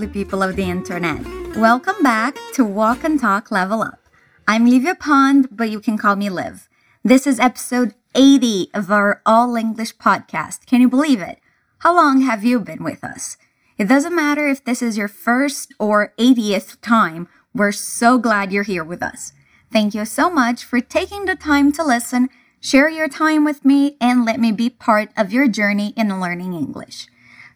lovely people of the internet. Welcome back to Walk and Talk Level Up. I'm Livia Pond, but you can call me Liv. This is episode 80 of our All English podcast. Can you believe it? How long have you been with us? It doesn't matter if this is your first or 80th time, we're so glad you're here with us. Thank you so much for taking the time to listen, share your time with me, and let me be part of your journey in learning English.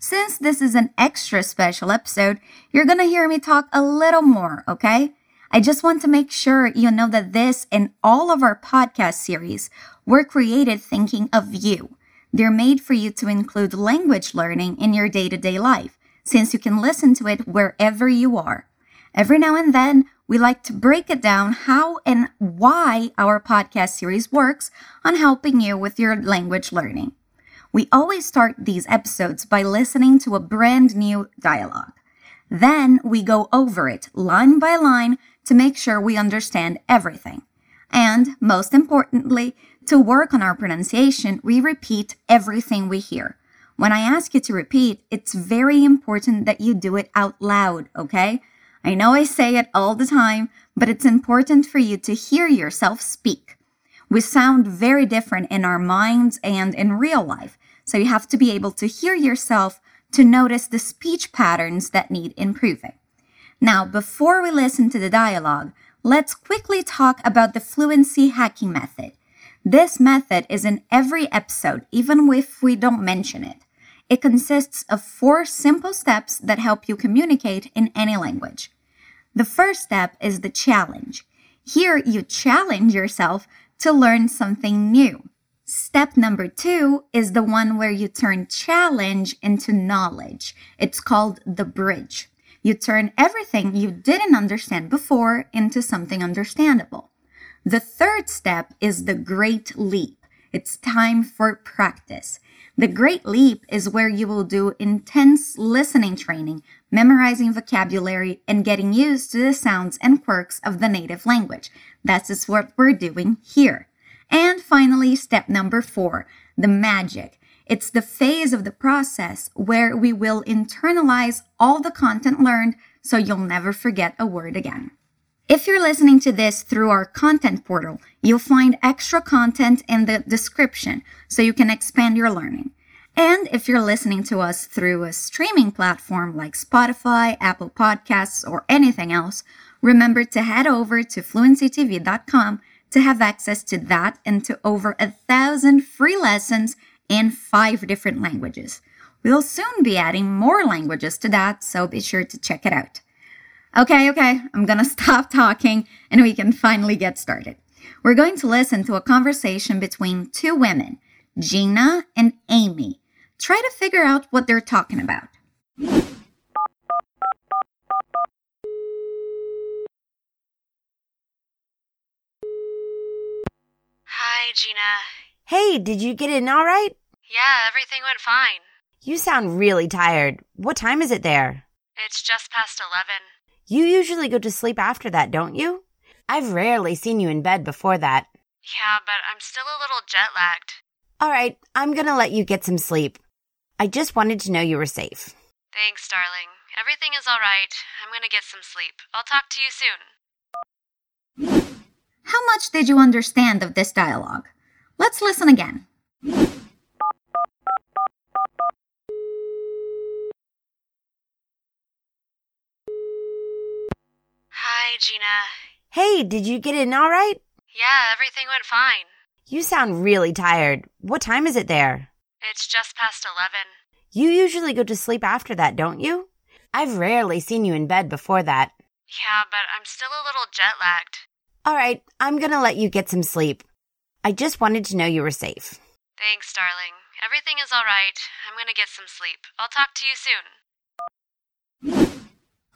Since this is an extra special episode, you're gonna hear me talk a little more, okay? I just want to make sure you know that this and all of our podcast series were created thinking of you. They're made for you to include language learning in your day to day life, since you can listen to it wherever you are. Every now and then, we like to break it down how and why our podcast series works on helping you with your language learning. We always start these episodes by listening to a brand new dialogue. Then we go over it line by line to make sure we understand everything. And most importantly, to work on our pronunciation, we repeat everything we hear. When I ask you to repeat, it's very important that you do it out loud, okay? I know I say it all the time, but it's important for you to hear yourself speak. We sound very different in our minds and in real life, so you have to be able to hear yourself to notice the speech patterns that need improving. Now, before we listen to the dialogue, let's quickly talk about the fluency hacking method. This method is in every episode, even if we don't mention it. It consists of four simple steps that help you communicate in any language. The first step is the challenge. Here, you challenge yourself to learn something new. Step number two is the one where you turn challenge into knowledge. It's called the bridge. You turn everything you didn't understand before into something understandable. The third step is the great leap. It's time for practice. The great leap is where you will do intense listening training, memorizing vocabulary, and getting used to the sounds and quirks of the native language. That is what we're doing here. And finally, step number four, the magic. It's the phase of the process where we will internalize all the content learned so you'll never forget a word again. If you're listening to this through our content portal, you'll find extra content in the description so you can expand your learning. And if you're listening to us through a streaming platform like Spotify, Apple Podcasts, or anything else, remember to head over to fluencytv.com to have access to that and to over a thousand free lessons in five different languages. We'll soon be adding more languages to that, so be sure to check it out. Okay, okay, I'm gonna stop talking and we can finally get started. We're going to listen to a conversation between two women, Gina and Amy. Try to figure out what they're talking about. Hi, Gina. Hey, did you get in all right? Yeah, everything went fine. You sound really tired. What time is it there? It's just past 11. You usually go to sleep after that, don't you? I've rarely seen you in bed before that. Yeah, but I'm still a little jet lagged. All right, I'm gonna let you get some sleep. I just wanted to know you were safe. Thanks, darling. Everything is all right. I'm gonna get some sleep. I'll talk to you soon. How much did you understand of this dialogue? Let's listen again. Hi, Gina. Hey, did you get in all right? Yeah, everything went fine. You sound really tired. What time is it there? It's just past 11. You usually go to sleep after that, don't you? I've rarely seen you in bed before that. Yeah, but I'm still a little jet lagged. All right, I'm gonna let you get some sleep. I just wanted to know you were safe. Thanks, darling. Everything is all right. I'm gonna get some sleep. I'll talk to you soon.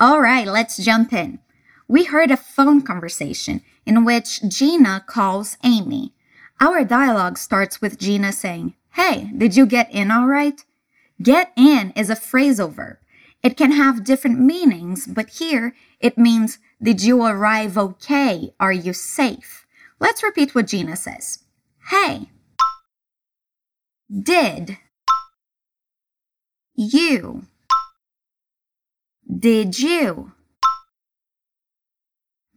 All right, let's jump in. We heard a phone conversation in which Gina calls Amy. Our dialogue starts with Gina saying, Hey, did you get in all right? Get in is a phrasal verb. It can have different meanings, but here it means, Did you arrive okay? Are you safe? Let's repeat what Gina says. Hey. Did. You. Did you?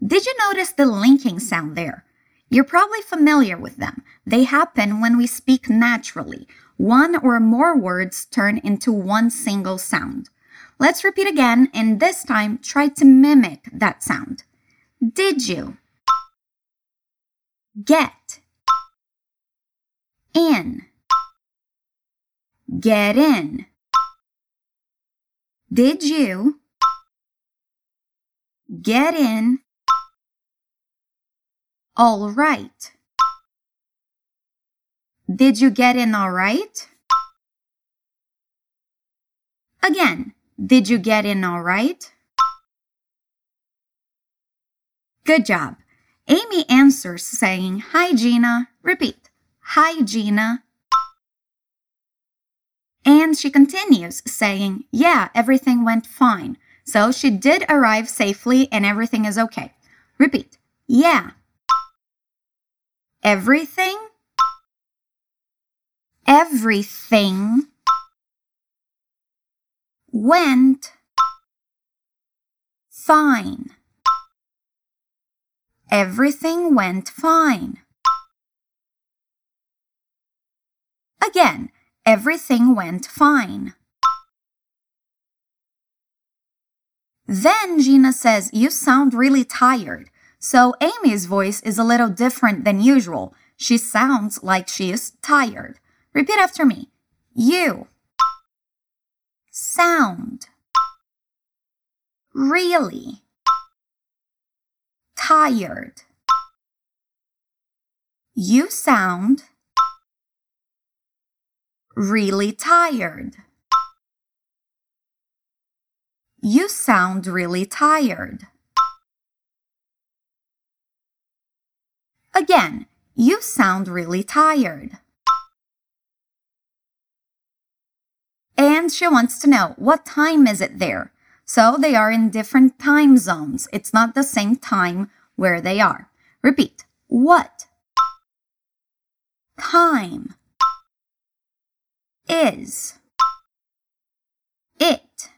Did you notice the linking sound there? You're probably familiar with them. They happen when we speak naturally. One or more words turn into one single sound. Let's repeat again, and this time try to mimic that sound. Did you? Get. In. Get in. Did you? Get in. All right. Did you get in all right? Again, did you get in all right? Good job. Amy answers saying, Hi, Gina. Repeat, Hi, Gina. And she continues saying, Yeah, everything went fine. So she did arrive safely and everything is okay. Repeat, Yeah. Everything? Everything went fine. Everything went fine. Again, everything went fine. Then Gina says, You sound really tired. So Amy's voice is a little different than usual. She sounds like she is tired. Repeat after me. You sound really tired. You sound really tired. You sound really tired. Again, you sound really tired. And she wants to know what time is it there? So they are in different time zones. It's not the same time where they are. Repeat. What time is it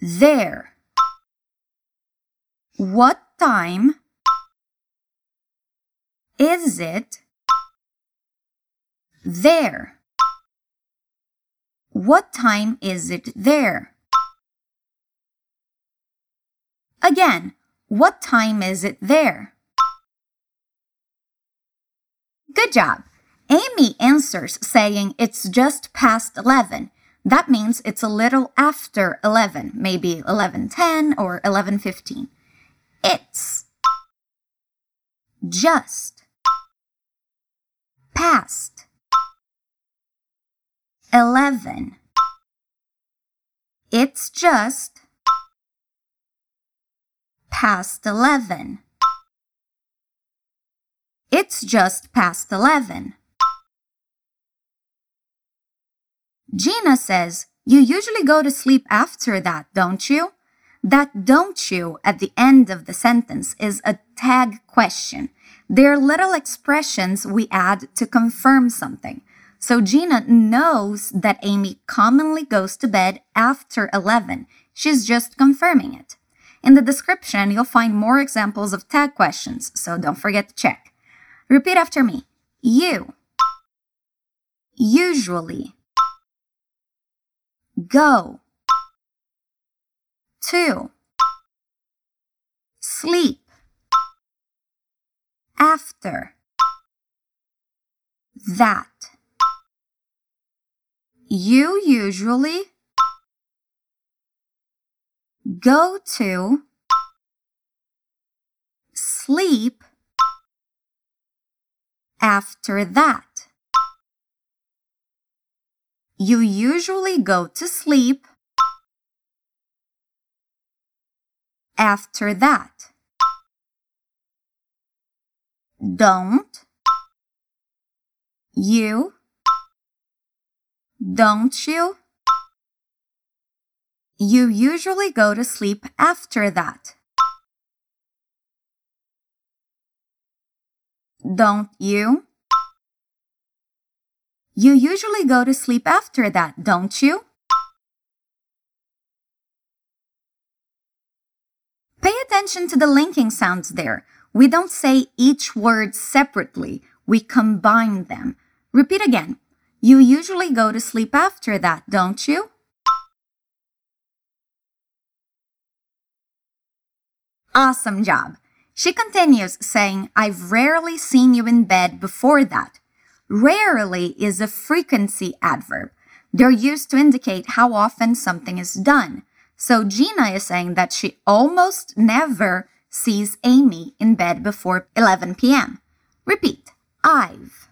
there? What time is it there? What time is it there? Again, what time is it there? Good job. Amy answers saying it's just past 11. That means it's a little after 11, maybe 11:10 or 11:15. It's just past 11. It's just past 11. It's just past 11. Gina says, You usually go to sleep after that, don't you? That don't you at the end of the sentence is a tag question. They're little expressions we add to confirm something. So Gina knows that Amy commonly goes to bed after 11. She's just confirming it. In the description, you'll find more examples of tag questions, so don't forget to check. Repeat after me. You usually go to sleep after that you usually go to sleep after that. You usually go to sleep after that. Don't you don't you? You usually go to sleep after that. Don't you? You usually go to sleep after that, don't you? Pay attention to the linking sounds there. We don't say each word separately, we combine them. Repeat again. You usually go to sleep after that, don't you? Awesome job. She continues saying, I've rarely seen you in bed before that. Rarely is a frequency adverb. They're used to indicate how often something is done. So Gina is saying that she almost never sees Amy in bed before 11 p.m. Repeat. I've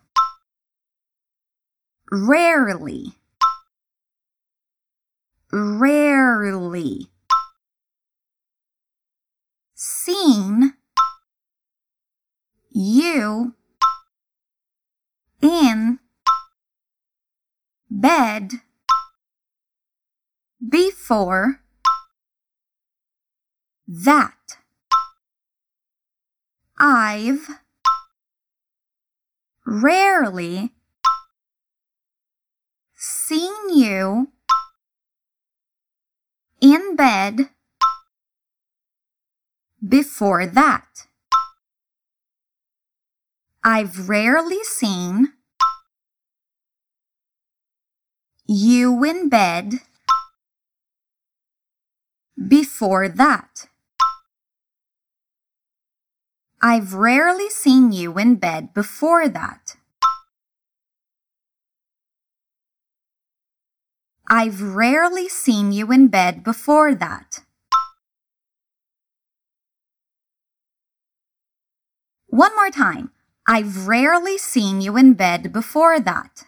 rarely. Rarely. Seen. You. In. Bed. Before. That. I've. Rarely seen you in bed before that. I've rarely seen you in bed before that. I've rarely seen you in bed before that. I've rarely seen you in bed before that. One more time. I've rarely seen you in bed before that.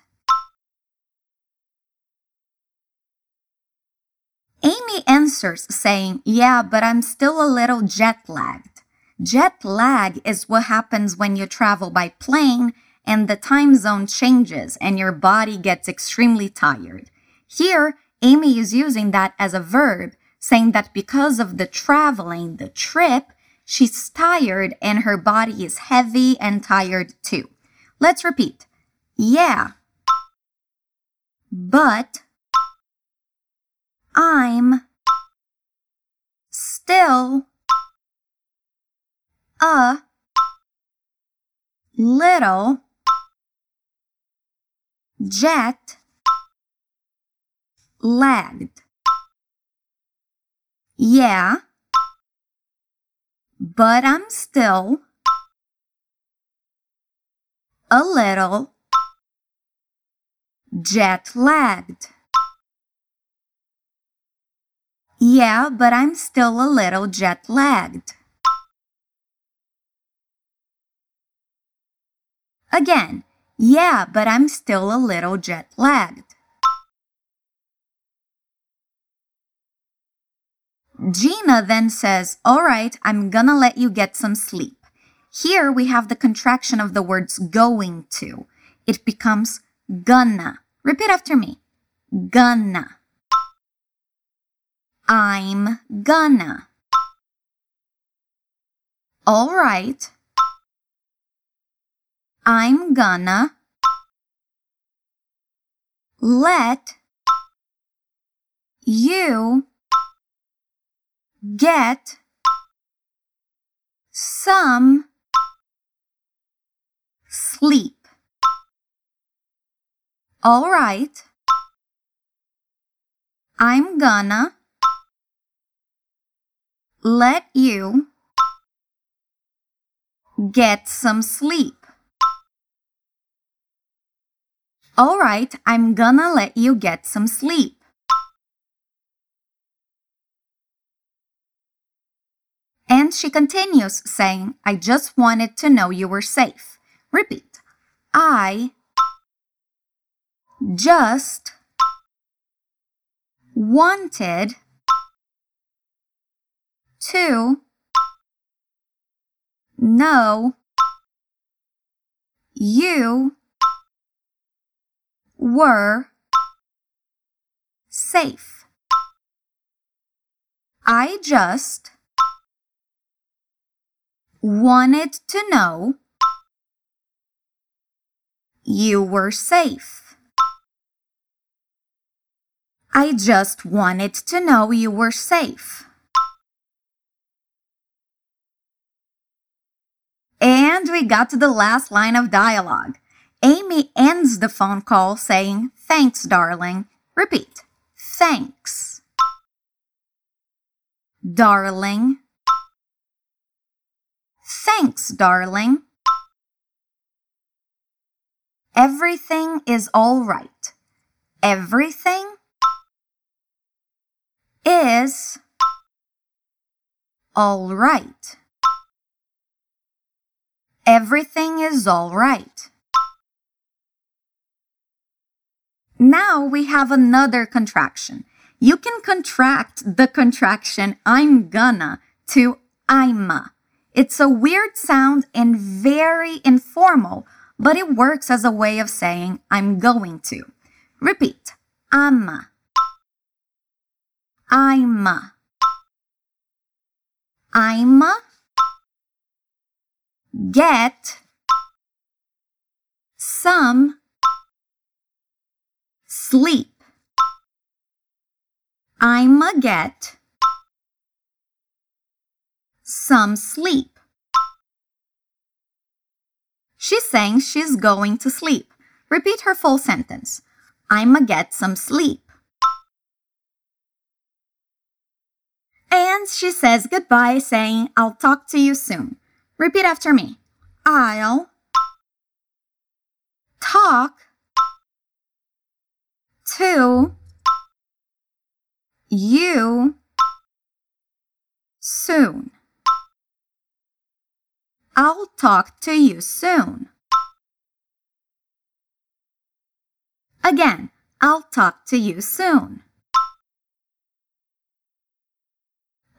Amy answers saying, Yeah, but I'm still a little jet lagged. Jet lag is what happens when you travel by plane and the time zone changes and your body gets extremely tired. Here, Amy is using that as a verb, saying that because of the traveling, the trip, she's tired and her body is heavy and tired too. Let's repeat. Yeah. But I'm still a little jet lagged. Yeah, but I'm still a little jet lagged. Yeah, but I'm still a little jet lagged. Again, yeah, but I'm still a little jet lagged. Gina then says, All right, I'm gonna let you get some sleep. Here we have the contraction of the words going to. It becomes gonna. Repeat after me. Gonna. I'm gonna. All right. I'm gonna let you get some sleep. All right. I'm gonna let you get some sleep. All right, I'm gonna let you get some sleep. And she continues saying, I just wanted to know you were safe. Repeat. I just wanted to know you were safe. I just wanted to know you were safe. I just wanted to know you were safe. And we got to the last line of dialogue. Amy ends the phone call saying, Thanks, darling. Repeat. Thanks. Darling. Thanks, darling. Everything is all right. Everything is all right. Everything is all right. Now we have another contraction. You can contract the contraction I'm gonna to I'ma. It's a weird sound and very informal, but it works as a way of saying I'm going to. Repeat. I'ma. I'ma. I'ma get some sleep. I'ma get some sleep. She's saying she's going to sleep. Repeat her full sentence. I'ma get some sleep. And she says goodbye, saying, I'll talk to you soon. Repeat after me. I'll talk to you soon. I'll talk to you soon. Again, I'll talk to you soon.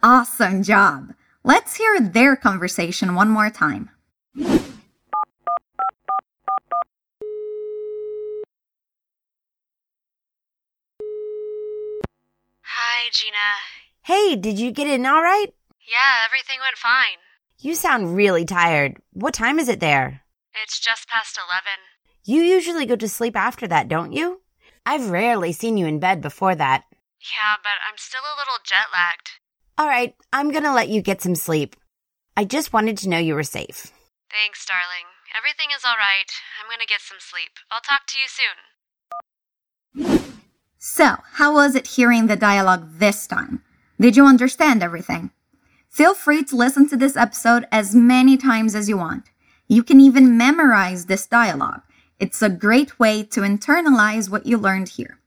Awesome job. Let's hear their conversation one more time. Hi, Gina. Hey, did you get in all right? Yeah, everything went fine. You sound really tired. What time is it there? It's just past 11. You usually go to sleep after that, don't you? I've rarely seen you in bed before that. Yeah, but I'm still a little jet lagged. All right, I'm gonna let you get some sleep. I just wanted to know you were safe. Thanks, darling. Everything is all right. I'm gonna get some sleep. I'll talk to you soon. So, how was it hearing the dialogue this time? Did you understand everything? Feel free to listen to this episode as many times as you want. You can even memorize this dialogue. It's a great way to internalize what you learned here.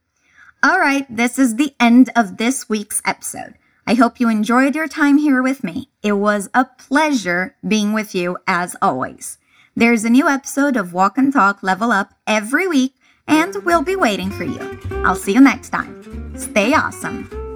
All right, this is the end of this week's episode. I hope you enjoyed your time here with me. It was a pleasure being with you as always. There's a new episode of Walk and Talk Level Up every week, and we'll be waiting for you. I'll see you next time. Stay awesome.